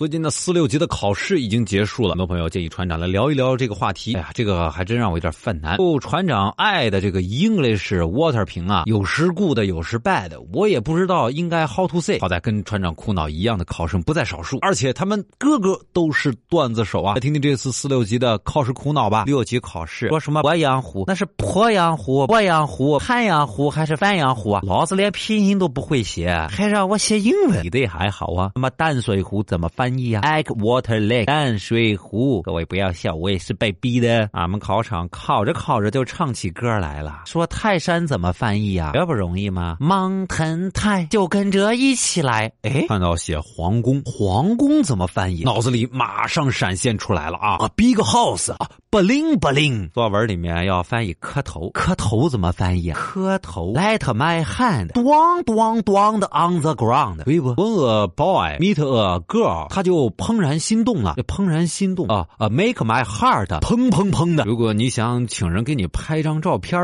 最近的四六级的考试已经结束了，很多朋友建议船长来聊一聊这个话题。哎呀，这个还真让我有点犯难。哦，船长爱的这个 English water 瓶啊，有时 good 有时 bad，我也不知道应该 how to say。好在跟船长苦恼一样的考生不在少数，而且他们个个都是段子手啊。来听听这次四六级的考试苦恼吧。六级考试说什么鄱阳湖？那是鄱阳湖、鄱阳湖、汉阳湖还是范阳湖啊？老子连拼音都不会写，还让我写英文？你的还好啊？那么淡水湖怎么翻译啊？Egg water lake，淡水湖。各位不要笑，我也是被逼的。俺们考场考着考着就唱起歌来了，说泰山怎么翻译啊？这不容易吗？Mountain 泰，就跟着一起来。哎，看到写皇宫，皇宫怎么翻译？脑子里马上闪现出来了啊！A big house 啊，bling bling。作文里面要翻译磕头，磕头怎么翻译啊？磕头。Let my hand，咣咣咣的 on the ground，对不？When a boy meet a girl，他就怦然心动了。怦然心动啊啊！Make my heart 砰砰砰的。如果你想请人给你拍张照片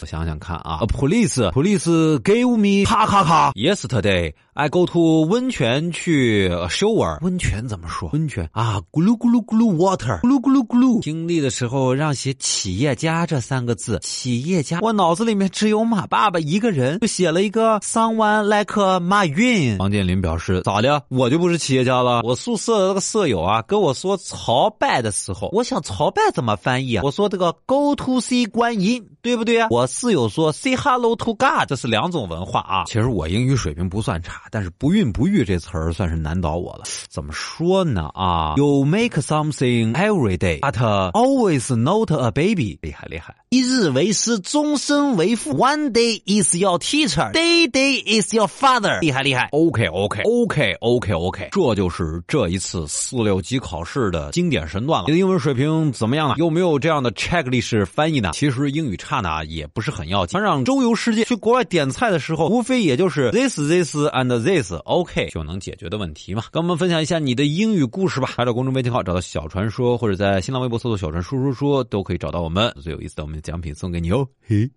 我想想看啊，Police Police give me 咔咔咔。Yesterday I go to 温泉去 shower，温泉怎么说？温泉啊，咕噜咕噜咕噜 water，咕噜咕噜咕噜。听力的时候让写企业家这三个字，企业家，我脑子里面只有马爸爸一个人，就写了一个 someone like 马云。王健林表示咋的？我就不是企业家了。我宿舍那个舍友啊，跟我说朝拜的时候，我想朝拜怎么翻译啊？我说这个 go to see 观音，对不对啊？我室友说 say hello to God，这是两种文化啊。其实我英语水平不算差，但是不孕不育这词儿算是难倒我了。怎么说呢？啊，You make something every day, but always not a baby。厉害厉害！一日为师，终身为父。One day is your teacher, day day is your father。厉害厉害！OK OK OK OK OK，这就是这一次四六级考试的经典神段了。你的英文水平怎么样啊？有没有这样的 checklist 翻译呢？其实英语差呢也不是很要紧。船长周游世界去国外点菜的时候，无非也就是 this this and this，OK 就能解决的问题嘛。跟我们分享一下你的英语故事吧。查找公众微信号，找到小传说，或者在新浪微博搜索“小传说说说”，都可以找到我们。最有意思的，我们的奖品送给你哦。嘿，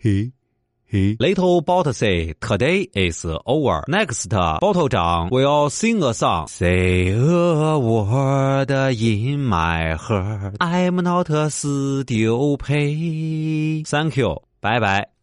嘿。He little bottle say today is over. Next, bottle 长 will sing a song. Say a word in my heart. I'm not a stupid. Thank you. 拜拜。